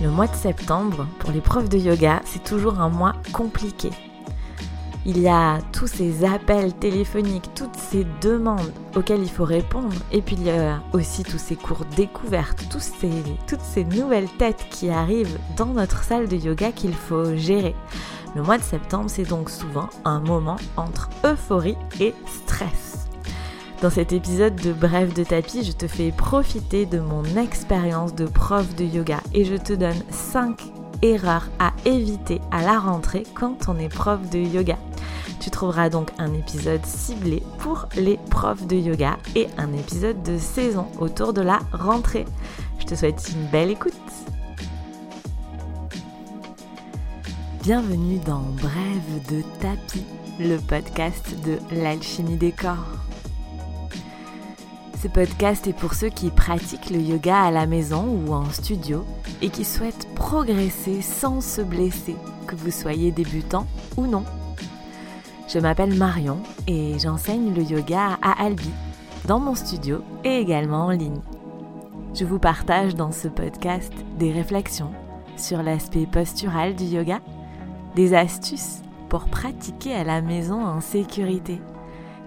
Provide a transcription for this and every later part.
Le mois de septembre, pour les profs de yoga, c'est toujours un mois compliqué. Il y a tous ces appels téléphoniques, toutes ces demandes auxquelles il faut répondre, et puis il y a aussi tous ces cours découvertes, toutes ces nouvelles têtes qui arrivent dans notre salle de yoga qu'il faut gérer. Le mois de septembre, c'est donc souvent un moment entre euphorie et stress. Dans cet épisode de Bref de tapis, je te fais profiter de mon expérience de prof de yoga et je te donne 5 erreurs à éviter à la rentrée quand on est prof de yoga. Tu trouveras donc un épisode ciblé pour les profs de yoga et un épisode de saison autour de la rentrée. Je te souhaite une belle écoute. Bienvenue dans Bref de tapis, le podcast de l'alchimie des corps. Ce podcast est pour ceux qui pratiquent le yoga à la maison ou en studio et qui souhaitent progresser sans se blesser, que vous soyez débutant ou non. Je m'appelle Marion et j'enseigne le yoga à Albi, dans mon studio et également en ligne. Je vous partage dans ce podcast des réflexions sur l'aspect postural du yoga, des astuces pour pratiquer à la maison en sécurité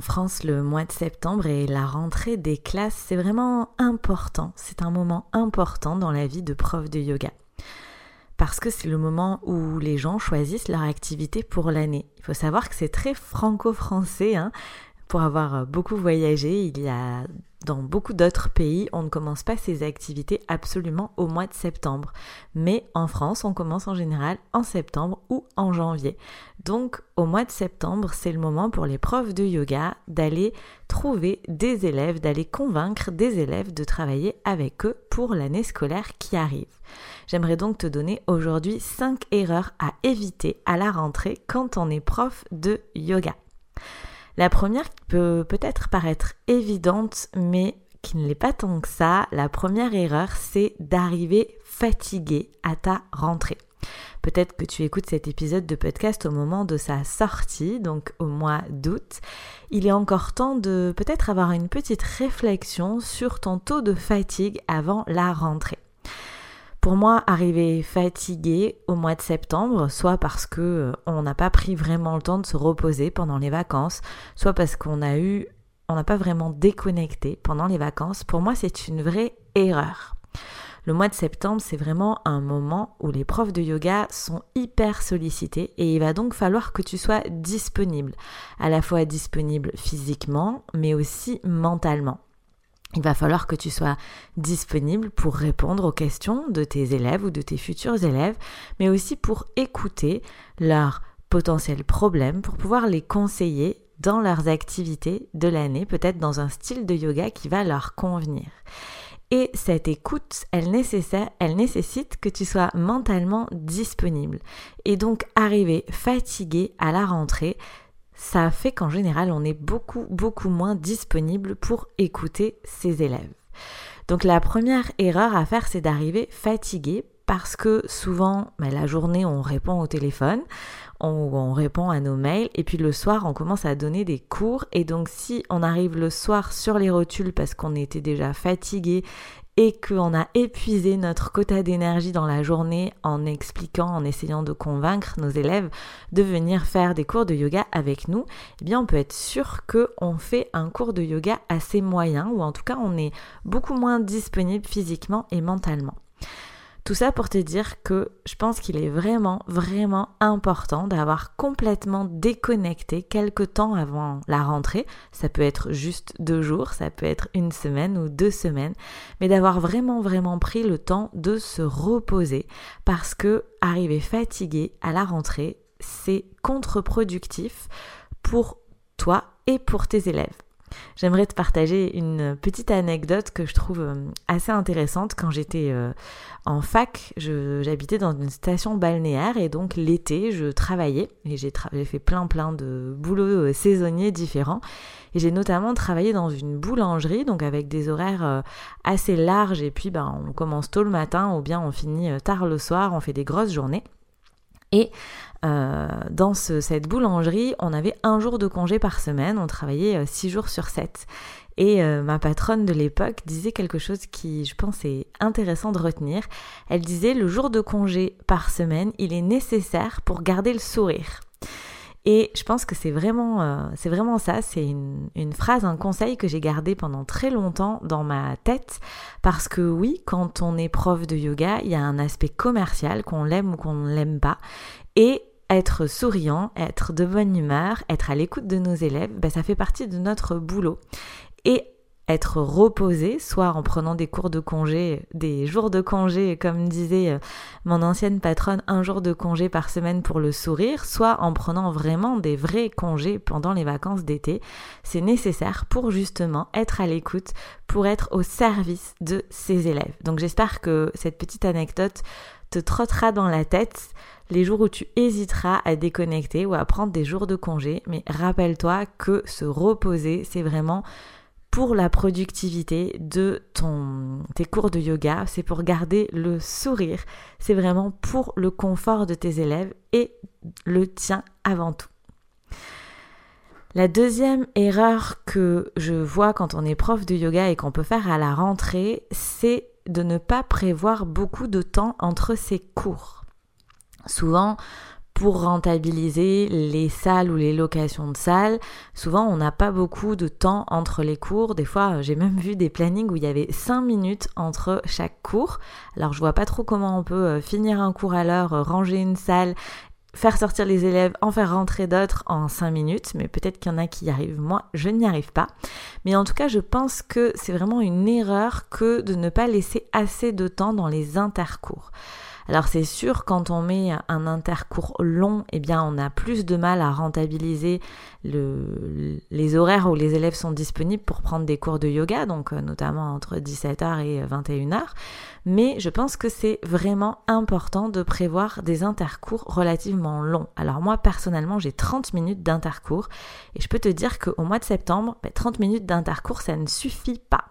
France, le mois de septembre et la rentrée des classes, c'est vraiment important. C'est un moment important dans la vie de prof de yoga. Parce que c'est le moment où les gens choisissent leur activité pour l'année. Il faut savoir que c'est très franco-français. Hein. Pour avoir beaucoup voyagé, il y a dans beaucoup d'autres pays, on ne commence pas ces activités absolument au mois de septembre. Mais en France, on commence en général en septembre ou en janvier. Donc au mois de septembre, c'est le moment pour les profs de yoga d'aller trouver des élèves, d'aller convaincre des élèves de travailler avec eux pour l'année scolaire qui arrive. J'aimerais donc te donner aujourd'hui 5 erreurs à éviter à la rentrée quand on est prof de yoga. La première peut peut-être paraître évidente, mais qui ne l'est pas tant que ça. La première erreur, c'est d'arriver fatigué à ta rentrée. Peut-être que tu écoutes cet épisode de podcast au moment de sa sortie, donc au mois d'août. Il est encore temps de peut-être avoir une petite réflexion sur ton taux de fatigue avant la rentrée. Pour moi, arriver fatigué au mois de septembre, soit parce que euh, on n'a pas pris vraiment le temps de se reposer pendant les vacances, soit parce qu'on n'a pas vraiment déconnecté pendant les vacances, pour moi c'est une vraie erreur. Le mois de septembre, c'est vraiment un moment où les profs de yoga sont hyper sollicités et il va donc falloir que tu sois disponible, à la fois disponible physiquement mais aussi mentalement. Il va falloir que tu sois disponible pour répondre aux questions de tes élèves ou de tes futurs élèves, mais aussi pour écouter leurs potentiels problèmes, pour pouvoir les conseiller dans leurs activités de l'année, peut-être dans un style de yoga qui va leur convenir. Et cette écoute, elle, nécessite que tu sois mentalement disponible. Et donc arriver fatigué à la rentrée, ça fait qu'en général, on est beaucoup, beaucoup moins disponible pour écouter ses élèves. Donc la première erreur à faire, c'est d'arriver fatigué parce que souvent, bah, la journée, on répond au téléphone, on, on, répond à nos mails, et puis le soir, on commence à donner des cours. Et donc, si on arrive le soir sur les rotules parce qu'on était déjà fatigué et qu'on a épuisé notre quota d'énergie dans la journée en expliquant, en essayant de convaincre nos élèves de venir faire des cours de yoga avec nous, eh bien on peut être sûr qu'on fait un cours de yoga assez moyen ou en tout cas on est beaucoup moins disponible physiquement et mentalement. Tout ça pour te dire que je pense qu'il est vraiment, vraiment important d'avoir complètement déconnecté quelque temps avant la rentrée. Ça peut être juste deux jours, ça peut être une semaine ou deux semaines, mais d'avoir vraiment, vraiment pris le temps de se reposer parce que arriver fatigué à la rentrée, c'est contre-productif pour toi et pour tes élèves. J'aimerais te partager une petite anecdote que je trouve euh, assez intéressante. Quand j'étais euh, en fac, j'habitais dans une station balnéaire et donc l'été, je travaillais et j'ai fait plein plein de boulots euh, saisonniers différents. Et j'ai notamment travaillé dans une boulangerie, donc avec des horaires assez larges et puis ben, on commence tôt le matin ou bien on finit tard le soir, on fait des grosses journées. Et euh, dans cette boulangerie, on avait un jour de congé par semaine, on travaillait euh, six jours sur sept. Et euh, ma patronne de l'époque disait quelque chose qui, je pense, est intéressant de retenir. Elle disait, le jour de congé par semaine, il est nécessaire pour garder le sourire. Et je pense que c'est vraiment, c'est vraiment ça, c'est une, phrase, un conseil que j'ai gardé pendant très longtemps dans ma tête, parce que oui, quand on est prof de yoga, il y a un aspect commercial, qu'on l'aime ou qu'on ne l'aime pas, et être souriant, être de bonne humeur, être à l'écoute de nos élèves, ben, ça fait partie de notre boulot. Être reposé, soit en prenant des cours de congé, des jours de congé, comme disait euh, mon ancienne patronne, un jour de congé par semaine pour le sourire, soit en prenant vraiment des vrais congés pendant les vacances d'été. C'est nécessaire pour justement être à l'écoute, pour être au service de ses élèves. Donc j'espère que cette petite anecdote te trottera dans la tête les jours où tu hésiteras à déconnecter ou à prendre des jours de congé. Mais rappelle-toi que se reposer, c'est vraiment pour la productivité de ton, tes cours de yoga, c'est pour garder le sourire, c'est vraiment pour le confort de tes élèves et le tien avant tout. La deuxième erreur que je vois quand on est prof de yoga et qu'on peut faire à la rentrée, c'est de ne pas prévoir beaucoup de temps entre ses cours. Souvent, pour rentabiliser les salles ou les locations de salles, souvent on n'a pas beaucoup de temps entre les cours. Des fois, j'ai même vu des plannings où il y avait 5 minutes entre chaque cours. Alors je vois pas trop comment on peut euh, finir un cours à l'heure, euh, ranger une salle, faire sortir les élèves, en faire rentrer d'autres en 5 minutes, mais peut-être qu'il y en a qui y arrivent. Moi, je n'y arrive pas. Mais en tout cas, je pense que c'est vraiment une erreur que de ne pas laisser assez de temps dans les intercours. Alors c'est sûr, quand on met un intercours long, eh bien on a plus de mal à rentabiliser les horaires où les élèves sont disponibles pour prendre des cours de yoga, donc euh, notamment entre 17h et 21h. Mais je pense que c'est vraiment important de prévoir des intercours relativement longs. Alors moi personnellement j'ai 30 minutes d'intercours et je peux te dire qu'au mois de septembre, 30 ben, minutes d'intercours ça ne suffit pas.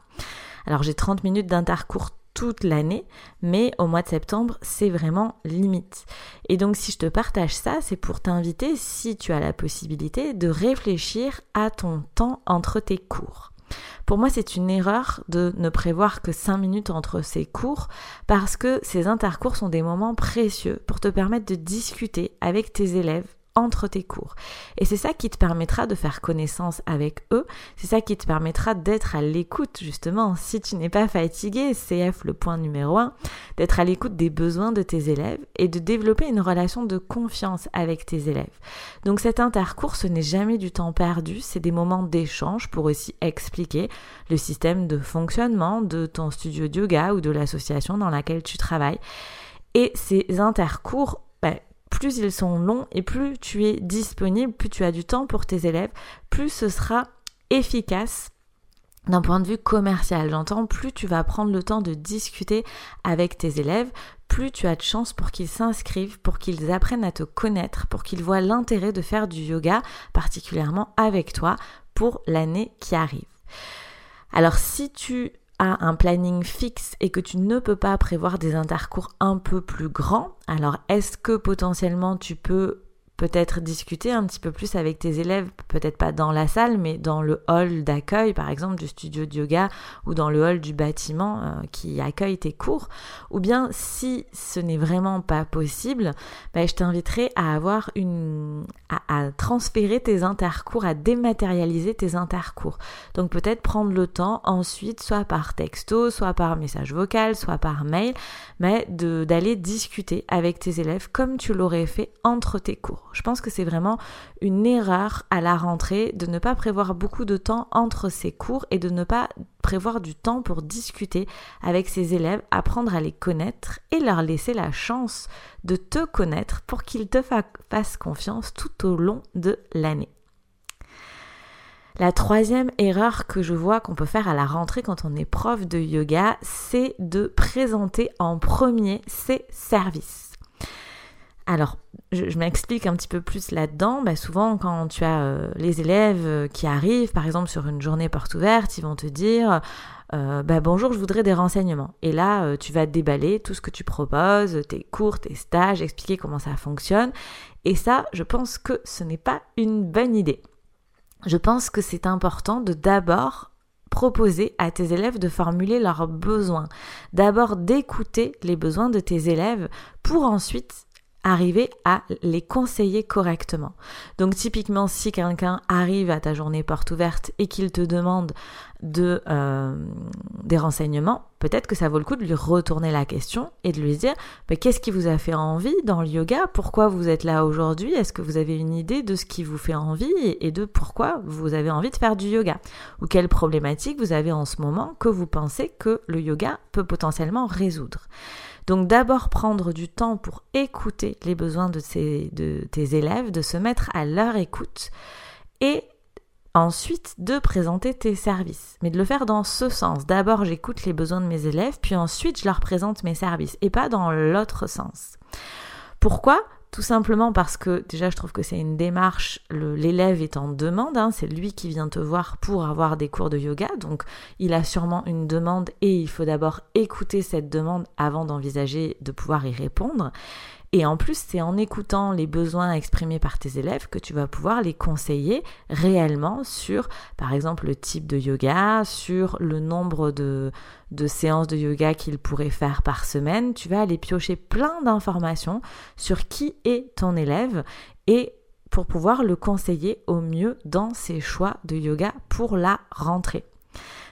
Alors j'ai 30 minutes d'intercours toute l'année, mais au mois de septembre, c'est vraiment limite. Et donc si je te partage ça, c'est pour t'inviter, si tu as la possibilité, de réfléchir à ton temps entre tes cours. Pour moi, c'est une erreur de ne prévoir que 5 minutes entre ces cours parce que ces intercours sont des moments précieux pour te permettre de discuter avec tes élèves entre tes cours. Et c'est ça qui te permettra de faire connaissance avec eux, c'est ça qui te permettra d'être à l'écoute justement, si tu n'es pas fatigué, CF le point numéro 1, d'être à l'écoute des besoins de tes élèves et de développer une relation de confiance avec tes élèves. Donc cet intercours, ce n'est jamais du temps perdu, c'est des moments d'échange pour aussi expliquer le système de fonctionnement de ton studio de yoga ou de l'association dans laquelle tu travailles. Et ces intercours plus ils sont longs et plus tu es disponible, plus tu as du temps pour tes élèves, plus ce sera efficace d'un point de vue commercial. J'entends, plus tu vas prendre le temps de discuter avec tes élèves, plus tu as de chance pour qu'ils s'inscrivent, pour qu'ils apprennent à te connaître, pour qu'ils voient l'intérêt de faire du yoga, particulièrement avec toi, pour l'année qui arrive. Alors si tu à un planning fixe et que tu ne peux pas prévoir des intercours un peu plus grands, alors est-ce que potentiellement tu peux peut-être discuter un petit peu plus avec tes élèves, peut-être pas dans la salle, mais dans le hall d'accueil, par exemple, du studio de yoga ou dans le hall du bâtiment euh, qui accueille tes cours. Ou bien, si ce n'est vraiment pas possible, bah, je t'inviterai à avoir une, à, à transférer tes intercours, à dématérialiser tes intercours. Donc peut-être prendre le temps ensuite, soit par texto, soit par message vocal, soit par mail, mais d'aller discuter avec tes élèves comme tu l'aurais fait entre tes cours. Je pense que c'est vraiment une erreur à la rentrée de ne pas prévoir beaucoup de temps entre ses cours et de ne pas prévoir du temps pour discuter avec ses élèves, apprendre à les connaître et leur laisser la chance de te connaître pour qu'ils te fassent confiance tout au long de l'année. La troisième erreur que je vois qu'on peut faire à la rentrée quand on est prof de yoga, c'est de présenter en premier ses services. Alors, je, m'explique un petit peu plus là-dedans. Bah, souvent, quand tu as euh, les élèves euh, qui arrivent, par exemple sur une journée porte ouverte, ils vont te dire euh, bah, Bonjour, je voudrais des renseignements. Et là, tu vas déballer tout ce que tu proposes, tes cours, tes stages, expliquer comment ça fonctionne. Et ça, je pense que ce n'est pas une bonne idée. Je pense que c'est important de d'abord proposer à tes élèves de formuler leurs besoins. D'abord d'écouter les besoins de tes élèves pour ensuite arriver à les conseiller correctement. Donc typiquement, si quelqu'un arrive à ta journée porte ouverte et qu'il te demande de, euh, des renseignements, peut-être que ça vaut le coup de lui retourner la question et de lui dire qu'est-ce qui vous a fait envie dans le yoga? Pourquoi vous êtes là aujourd'hui? Est-ce que vous avez une idée de ce qui vous fait envie et de pourquoi vous avez envie de faire du yoga? Ou quelles problématiques vous avez en ce moment que vous pensez que le yoga peut potentiellement résoudre? Donc d'abord prendre du temps pour écouter les besoins de, tes élèves, de se mettre à leur écoute et ensuite de présenter tes services. Mais de le faire dans ce sens. D'abord j'écoute les besoins de mes élèves, puis ensuite je leur présente mes services et pas dans l'autre sens. Pourquoi? Tout simplement parce que déjà je trouve que c'est une démarche, l'élève est en demande, hein, c'est lui qui vient te voir pour avoir des cours de yoga, donc il a sûrement une demande et il faut d'abord écouter cette demande avant d'envisager de pouvoir y répondre. Et en plus, c'est en écoutant les besoins exprimés par tes élèves que tu vas pouvoir les conseiller réellement sur, par exemple, le type de yoga, sur le nombre de, séances de yoga qu'ils pourraient faire par semaine. Tu vas aller piocher plein d'informations sur qui est ton élève et pour pouvoir le conseiller au mieux dans ses choix de yoga pour la rentrée.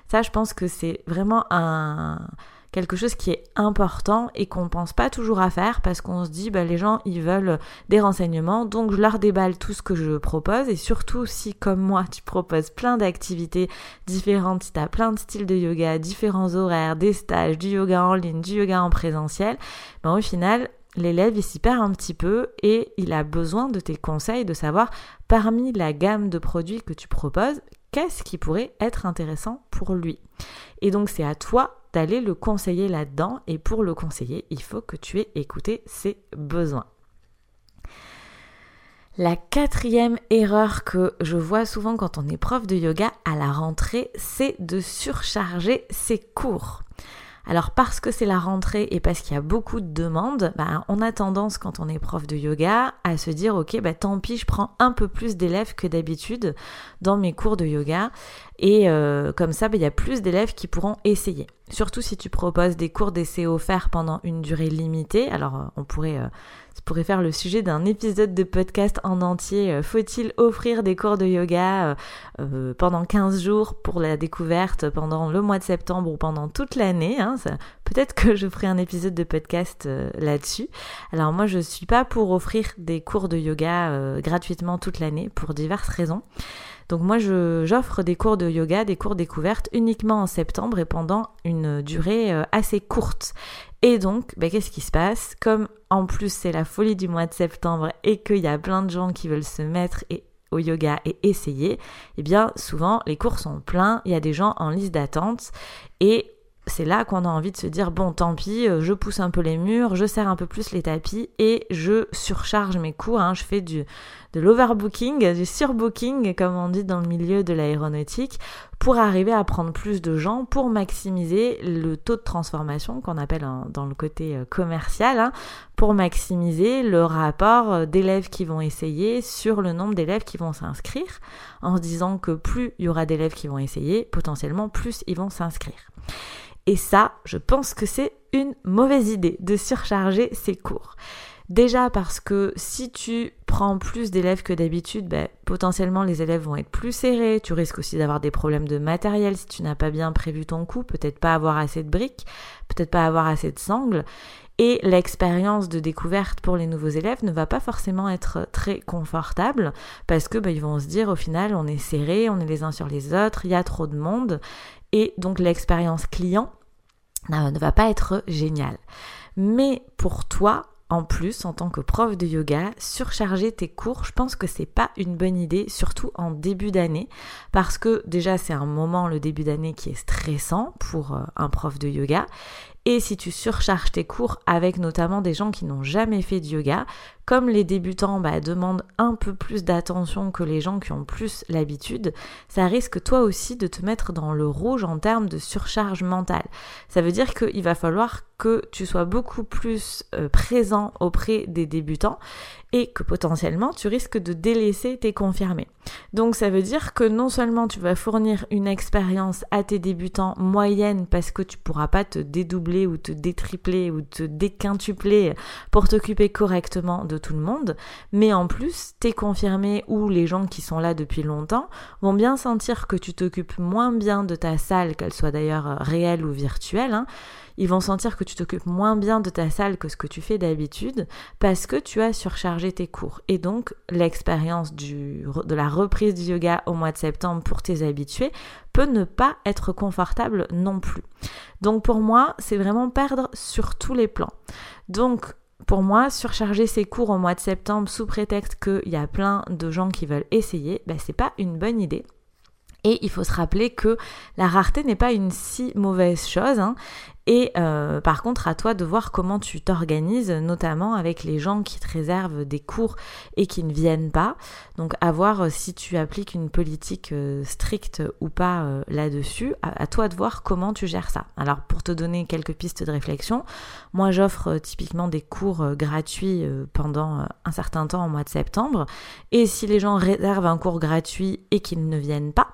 Ça, je pense que c'est vraiment un, quelque chose qui est important et qu'on ne pense pas toujours à faire parce qu'on se dit bah, les gens ils veulent des renseignements donc je leur déballe tout ce que je propose et surtout si comme moi tu proposes plein d'activités différentes, si tu as plein de styles de yoga, différents horaires, des stages, du yoga en ligne, du yoga en présentiel, ben, au final l'élève il s'y perd un petit peu et il a besoin de tes conseils, de savoir parmi la gamme de produits que tu proposes, qu'est-ce qui pourrait être intéressant pour lui. Et donc c'est à toi d'aller le conseiller là-dedans. Et pour le conseiller, il faut que tu aies écouté ses besoins. La quatrième erreur que je vois souvent quand on est prof de yoga à la rentrée, c'est de surcharger ses cours. Alors parce que c'est la rentrée et parce qu'il y a beaucoup de demandes, bah, on a tendance quand on est prof de yoga à se dire ok bah tant pis je prends un peu plus d'élèves que d'habitude dans mes cours de yoga et euh, comme ça bah, il y a plus d'élèves qui pourront essayer. Surtout si tu proposes des cours d'essai offerts pendant une durée limitée. Alors euh, on pourrait euh, pourrait faire le sujet d'un épisode de podcast en entier. Euh, faut-il offrir des cours de yoga pendant 15 jours pour la découverte pendant le mois de septembre ou pendant toute l'année hein, Peut-être que je ferai un épisode de podcast là-dessus. Alors moi, je suis pas pour offrir des cours de yoga gratuitement toute l'année pour diverses raisons. Donc moi, j'offre des cours de yoga, des cours découvertes uniquement en septembre et pendant une durée assez courte. Et donc, ben, qu'est-ce qui se passe? Comme en plus c'est la folie du mois de septembre et qu'il y a plein de gens qui veulent se mettre au yoga et essayer, eh bien souvent les cours sont pleins, il y a des gens en liste d'attente et c'est là qu'on a envie de se dire bon tant pis, euh, je pousse un peu les murs, je serre un peu plus les tapis et je surcharge mes cours, hein. je fais du, de l'overbooking, du surbooking comme on dit dans le milieu de l'aéronautique pour arriver à prendre plus de gens, pour maximiser le taux de transformation qu'on appelle dans le côté euh, commercial, hein, pour maximiser le rapport euh, d'élèves qui vont essayer sur le nombre d'élèves qui vont s'inscrire, en se disant que plus il y aura d'élèves qui vont essayer, potentiellement plus ils vont s'inscrire. Et ça, je pense que c'est une mauvaise idée de surcharger ses cours. Déjà parce que si tu prends plus d'élèves que d'habitude, ben, potentiellement les élèves vont être plus serrés, tu risques aussi d'avoir des problèmes de matériel si tu n'as pas bien prévu ton coup, peut-être pas avoir assez de briques, peut-être pas avoir assez de sangles, et l'expérience de découverte pour les nouveaux élèves ne va pas forcément être très confortable parce que ben, ils vont se dire au final on est serré, on est les uns sur les autres, il y a trop de monde et donc l'expérience client ne va pas être géniale. Mais pour toi, en plus, en tant que prof de yoga, surcharger tes cours, je pense que c'est pas une bonne idée, surtout en début d'année, parce que déjà c'est un moment, le début d'année, qui est stressant pour euh, un prof de yoga. Et si tu surcharges tes cours avec notamment des gens qui n'ont jamais fait de yoga, comme les débutants bah, demandent un peu plus d'attention que les gens qui ont plus l'habitude, ça risque toi aussi de te mettre dans le rouge en termes de surcharge mentale. Ça veut dire qu'il va falloir que tu sois beaucoup plus euh, présent auprès des débutants et que potentiellement tu risques de délaisser tes confirmés. Donc ça veut dire que non seulement tu vas fournir une expérience à tes débutants moyenne parce que tu pourras pas te dédoubler ou te détripler ou te déquintupler pour t'occuper correctement de tout le monde, mais en plus tes confirmés ou les gens qui sont là depuis longtemps vont bien sentir que tu t'occupes moins bien de ta salle, qu'elle soit d'ailleurs réelle ou virtuelle, hein, ils vont sentir que tu t'occupes moins bien de ta salle que ce que tu fais d'habitude parce que tu as surchargé tes cours. Et donc, l'expérience de la reprise du yoga au mois de septembre pour tes habitués peut ne pas être confortable non plus. Donc, pour moi, c'est vraiment perdre sur tous les plans. Donc, pour moi, surcharger ses cours au mois de septembre sous prétexte qu'il y a plein de gens qui veulent essayer, ben, c'est pas une bonne idée. Et il faut se rappeler que la rareté n'est pas une si mauvaise chose. Hein, et euh, par contre, à toi de voir comment tu t'organises, notamment avec les gens qui te réservent des cours et qui ne viennent pas. Donc, à voir euh, si tu appliques une politique euh, stricte ou pas là-dessus. À, toi de voir comment tu gères ça. Alors, pour te donner quelques pistes de réflexion, moi, j'offre typiquement des cours gratuits pendant un certain temps au mois de septembre. Et si les gens réservent un cours gratuit et qu'ils ne viennent pas,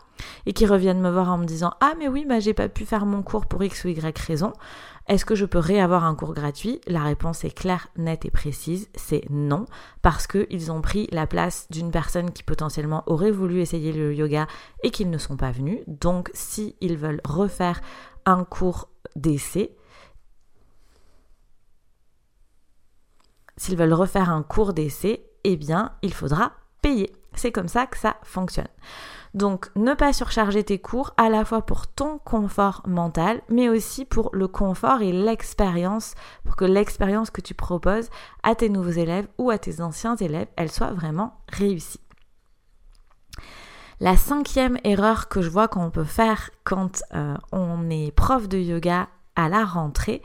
et qui reviennent me voir en me disant Ah, mais oui, bah, j'ai pas pu faire mon cours pour X ou Y raison. Est-ce que je peux réavoir un cours gratuit? La réponse est claire, nette et précise c'est non, parce qu'ils ont pris la place d'une personne qui potentiellement aurait voulu essayer le yoga et qu'ils ne sont pas venus. Donc, s'ils veulent refaire un cours d'essai, s'ils veulent refaire un cours d'essai, eh bien, il faudra payer. C'est comme ça que ça fonctionne. Donc ne pas surcharger tes cours à la fois pour ton confort mental, mais aussi pour le confort et l'expérience, pour que l'expérience que tu proposes à tes nouveaux élèves ou à tes anciens élèves, elle soit vraiment réussie. La cinquième erreur que je vois qu'on peut faire quand euh, on est prof de yoga à la rentrée,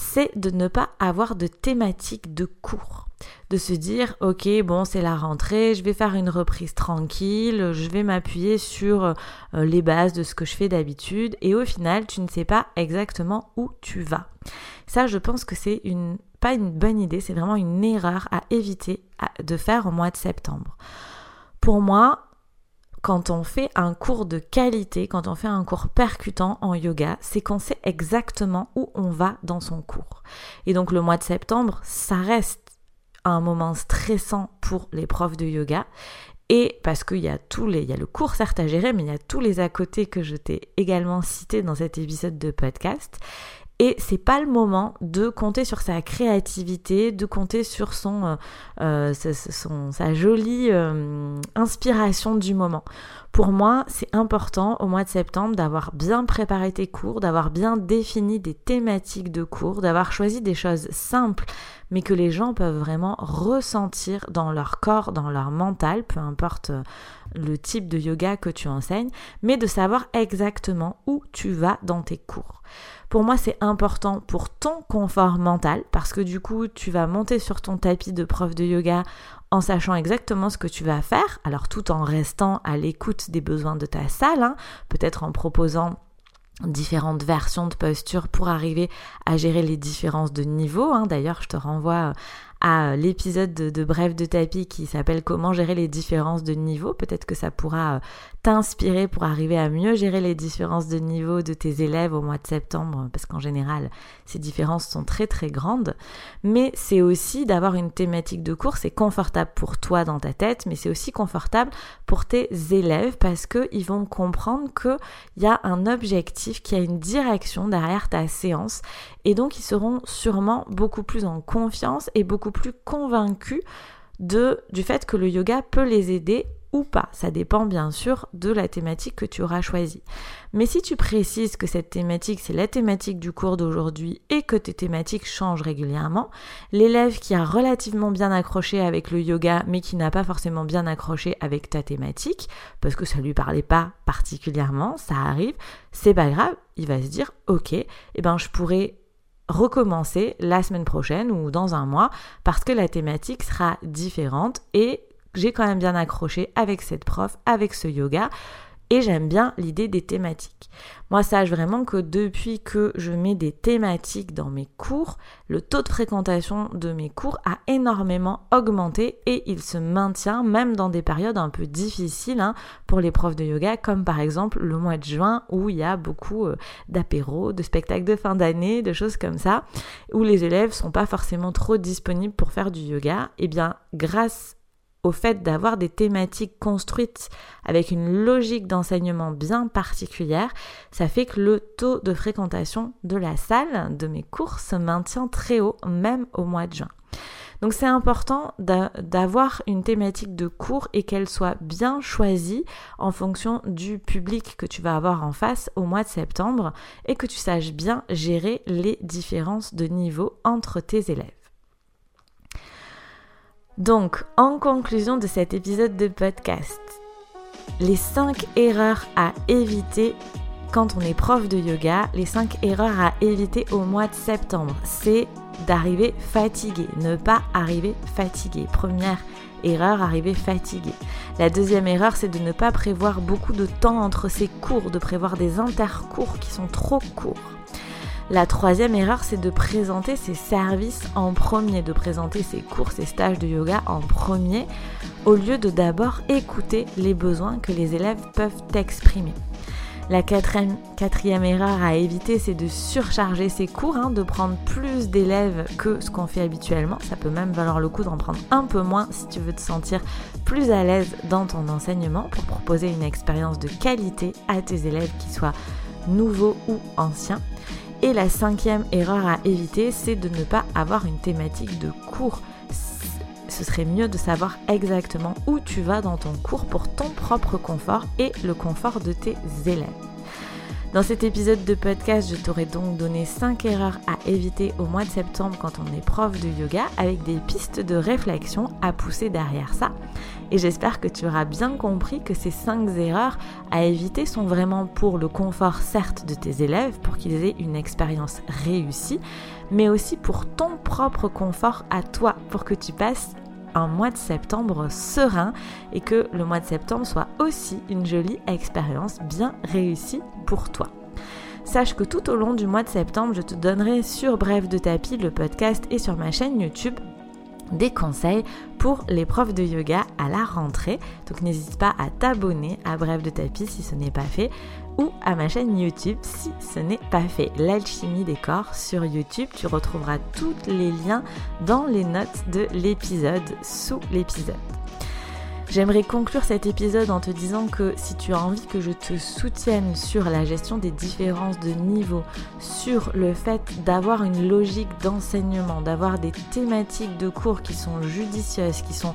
c'est de ne pas avoir de thématique de cours de se dire ok bon c'est la rentrée, je vais faire une reprise tranquille, je vais m'appuyer sur euh, les bases de ce que je fais d'habitude et au final tu ne sais pas exactement où tu vas. Ça je pense que c'est une pas une bonne idée, c'est vraiment une erreur à éviter de faire au mois de septembre. Pour moi, quand on fait un cours de qualité, quand on fait un cours percutant en yoga, c'est qu'on sait exactement où on va dans son cours. Et donc le mois de septembre, ça reste un moment stressant pour les profs de yoga. Et parce qu'il y a tous les, il y a le cours certes à gérer, mais il y a tous les à côté que je t'ai également cité dans cet épisode de podcast. Et c'est pas le moment de compter sur sa créativité, de compter sur son, euh, euh, sa jolie euh, inspiration du moment. Pour moi, c'est important au mois de septembre d'avoir bien préparé tes cours, d'avoir bien défini des thématiques de cours, d'avoir choisi des choses simples mais que les gens peuvent vraiment ressentir dans leur corps, dans leur mental, peu importe le type de yoga que tu enseignes, mais de savoir exactement où tu vas dans tes cours. Pour moi, c'est important pour ton confort mental parce que du coup, tu vas monter sur ton tapis de prof de yoga en sachant exactement ce que tu vas faire, alors tout en restant à l'écoute des besoins de ta salle, hein, peut-être en proposant différentes versions de posture pour arriver à gérer les différences de niveau. Hein. D'ailleurs, je te renvoie à l'épisode de, de, Bref de tapis qui s'appelle Comment gérer les différences de niveau. Peut-être que ça pourra euh, t'inspirer pour arriver à mieux gérer les différences de niveau de tes élèves au mois de septembre, parce qu'en général, ces différences sont très très grandes. Mais c'est aussi d'avoir une thématique de cours, c'est confortable pour toi dans ta tête, mais c'est aussi confortable pour tes élèves parce qu'ils vont comprendre qu'il y a un objectif, qu'il y a une direction derrière ta séance, et donc ils seront sûrement beaucoup plus en confiance et beaucoup plus convaincus de, du fait que le yoga peut les aider ou pas. Ça dépend bien sûr de la thématique que tu auras choisie. Mais si tu précises que cette thématique, c'est la thématique du cours d'aujourd'hui et que tes thématiques changent régulièrement, l'élève qui a relativement bien accroché avec le yoga mais qui n'a pas forcément bien accroché avec ta thématique, parce que ça lui parlait pas particulièrement, ça arrive, c'est pas grave, il va se dire ok, eh ben je pourrais recommencer la semaine prochaine ou dans un mois parce que la thématique sera différente. Et j'ai quand même bien accroché avec cette prof, avec ce yoga et j'aime bien l'idée des thématiques. Moi, sache vraiment que depuis que je mets des thématiques dans mes cours, le taux de fréquentation de mes cours a énormément augmenté et il se maintient même dans des périodes un peu difficiles hein, pour les profs de yoga, comme par exemple le mois de juin où il y a beaucoup euh, d'apéros, de spectacles de fin d'année, de choses comme ça, où les élèves sont pas forcément trop disponibles pour faire du yoga. Eh bien, grâce au fait d'avoir des thématiques construites avec une logique d'enseignement bien particulière, ça fait que le taux de fréquentation de la salle de mes cours se maintient très haut, même au mois de juin. Donc c'est important d'avoir une thématique de cours et qu'elle soit bien choisie en fonction du public que tu vas avoir en face au mois de septembre et que tu saches bien gérer les différences de niveau entre tes élèves. Donc, en conclusion de cet épisode de podcast, les 5 erreurs à éviter quand on est prof de yoga, les 5 erreurs à éviter au mois de septembre, c'est d'arriver fatigué, ne pas arriver fatigué. Première erreur, arriver fatigué. La deuxième erreur, c'est de ne pas prévoir beaucoup de temps entre ses cours, de prévoir des intercours qui sont trop courts. La troisième erreur, c'est de présenter ses services en premier, de présenter ses cours, ses stages de yoga en premier, au lieu de d'abord écouter les besoins que les élèves peuvent exprimer. La quatrième, erreur à éviter, c'est de surcharger ses cours, hein, de prendre plus d'élèves que ce qu'on fait habituellement. Ça peut même valoir le coup d'en prendre un peu moins si tu veux te sentir plus à l'aise dans ton enseignement pour proposer une expérience de qualité à tes élèves qui soient nouveaux ou anciens. Et la cinquième erreur à éviter, c'est de ne pas avoir une thématique de cours. Ce serait mieux de savoir exactement où tu vas dans ton cours pour ton propre confort et le confort de tes élèves. Dans cet épisode de podcast, je t'aurais donc donné 5 erreurs à éviter au mois de septembre quand on est prof de yoga avec des pistes de réflexion à pousser derrière ça. Et j'espère que tu auras bien compris que ces 5 erreurs à éviter sont vraiment pour le confort certes de tes élèves, pour qu'ils aient une expérience réussie, mais aussi pour ton propre confort à toi, pour que tu passes un mois de septembre serein et que le mois de septembre soit aussi une jolie expérience bien réussie pour toi. Sache que tout au long du mois de septembre, je te donnerai sur Bref de tapis, le podcast et sur ma chaîne YouTube des conseils pour les profs de yoga à la rentrée. Donc n'hésite pas à t'abonner à Bref de tapis si ce n'est pas fait ou à ma chaîne YouTube si ce n'est pas fait. L'alchimie des corps sur YouTube, tu retrouveras tous les liens dans les notes de l'épisode, sous l'épisode. J'aimerais conclure cet épisode en te disant que si tu as envie que je te soutienne sur la gestion des différences de niveau, sur le fait d'avoir une logique d'enseignement, d'avoir des thématiques de cours qui sont judicieuses, qui sont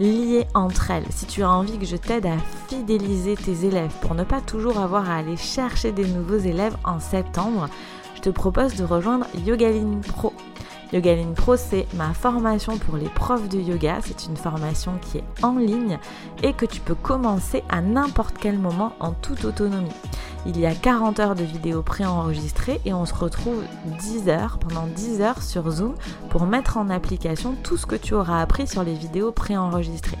liées entre elles, si tu as envie que je t'aide à fidéliser tes élèves pour ne pas toujours avoir à aller chercher des nouveaux élèves en septembre, je te propose de rejoindre Yogaline Pro. Yogaline Pro, c'est ma formation pour les profs de yoga. C'est une formation qui est en ligne et que tu peux commencer à n'importe quel moment en toute autonomie. Il y a 40 heures de vidéos préenregistrées et on se retrouve 10 heures, pendant 10 heures sur Zoom pour mettre en application tout ce que tu auras appris sur les vidéos préenregistrées.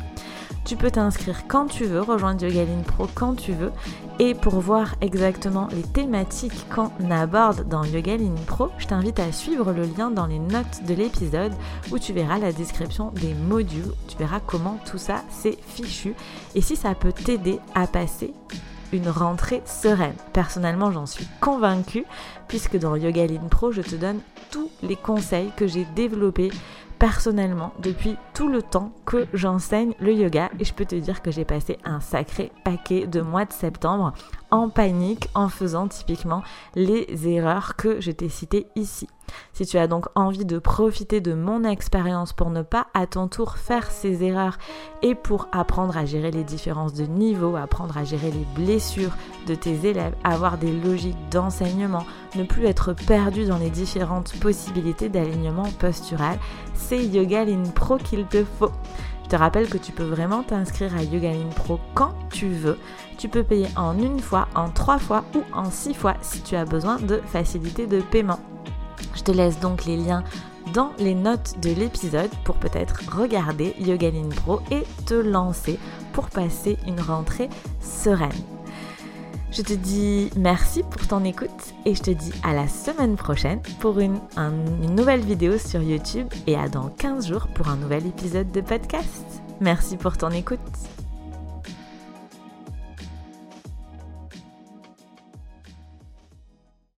Tu peux t'inscrire quand tu veux, rejoindre Yogaline Pro quand tu veux. Et pour voir exactement les thématiques qu'on aborde dans Yogaline Pro, je t'invite à suivre le lien dans les notes de l'épisode où tu verras la description des modules. Tu verras comment tout ça c'est fichu. Et si ça peut t'aider à passer une rentrée sereine. Personnellement, j'en suis convaincue puisque dans Yogaline Pro, je te donne tous les conseils que j'ai développés personnellement depuis tout le temps que j'enseigne le yoga et je peux te dire que j'ai passé un sacré paquet de mois de septembre en panique en faisant typiquement les erreurs que je t'ai citées ici. Si tu as donc envie de profiter de mon expérience pour ne pas à ton tour faire ces erreurs et pour apprendre à gérer les différences de niveau, apprendre à gérer les blessures de tes élèves, avoir des logiques d'enseignement, ne plus être perdu dans les différentes possibilités d'alignement postural, c'est Yogaline Pro qu'il te faut. Je te rappelle que tu peux vraiment t'inscrire à Yogaline Pro quand tu veux. Tu peux payer en une fois, en trois fois ou en six fois si tu as besoin de facilité de paiement. Je te laisse donc les liens dans les notes de l'épisode pour peut-être regarder Yogaline Pro et te lancer pour passer une rentrée sereine. Je te dis merci pour ton écoute et je te dis à la semaine prochaine pour une, une, nouvelle vidéo sur YouTube et à dans 15 jours pour un nouvel épisode de podcast. Merci pour ton écoute.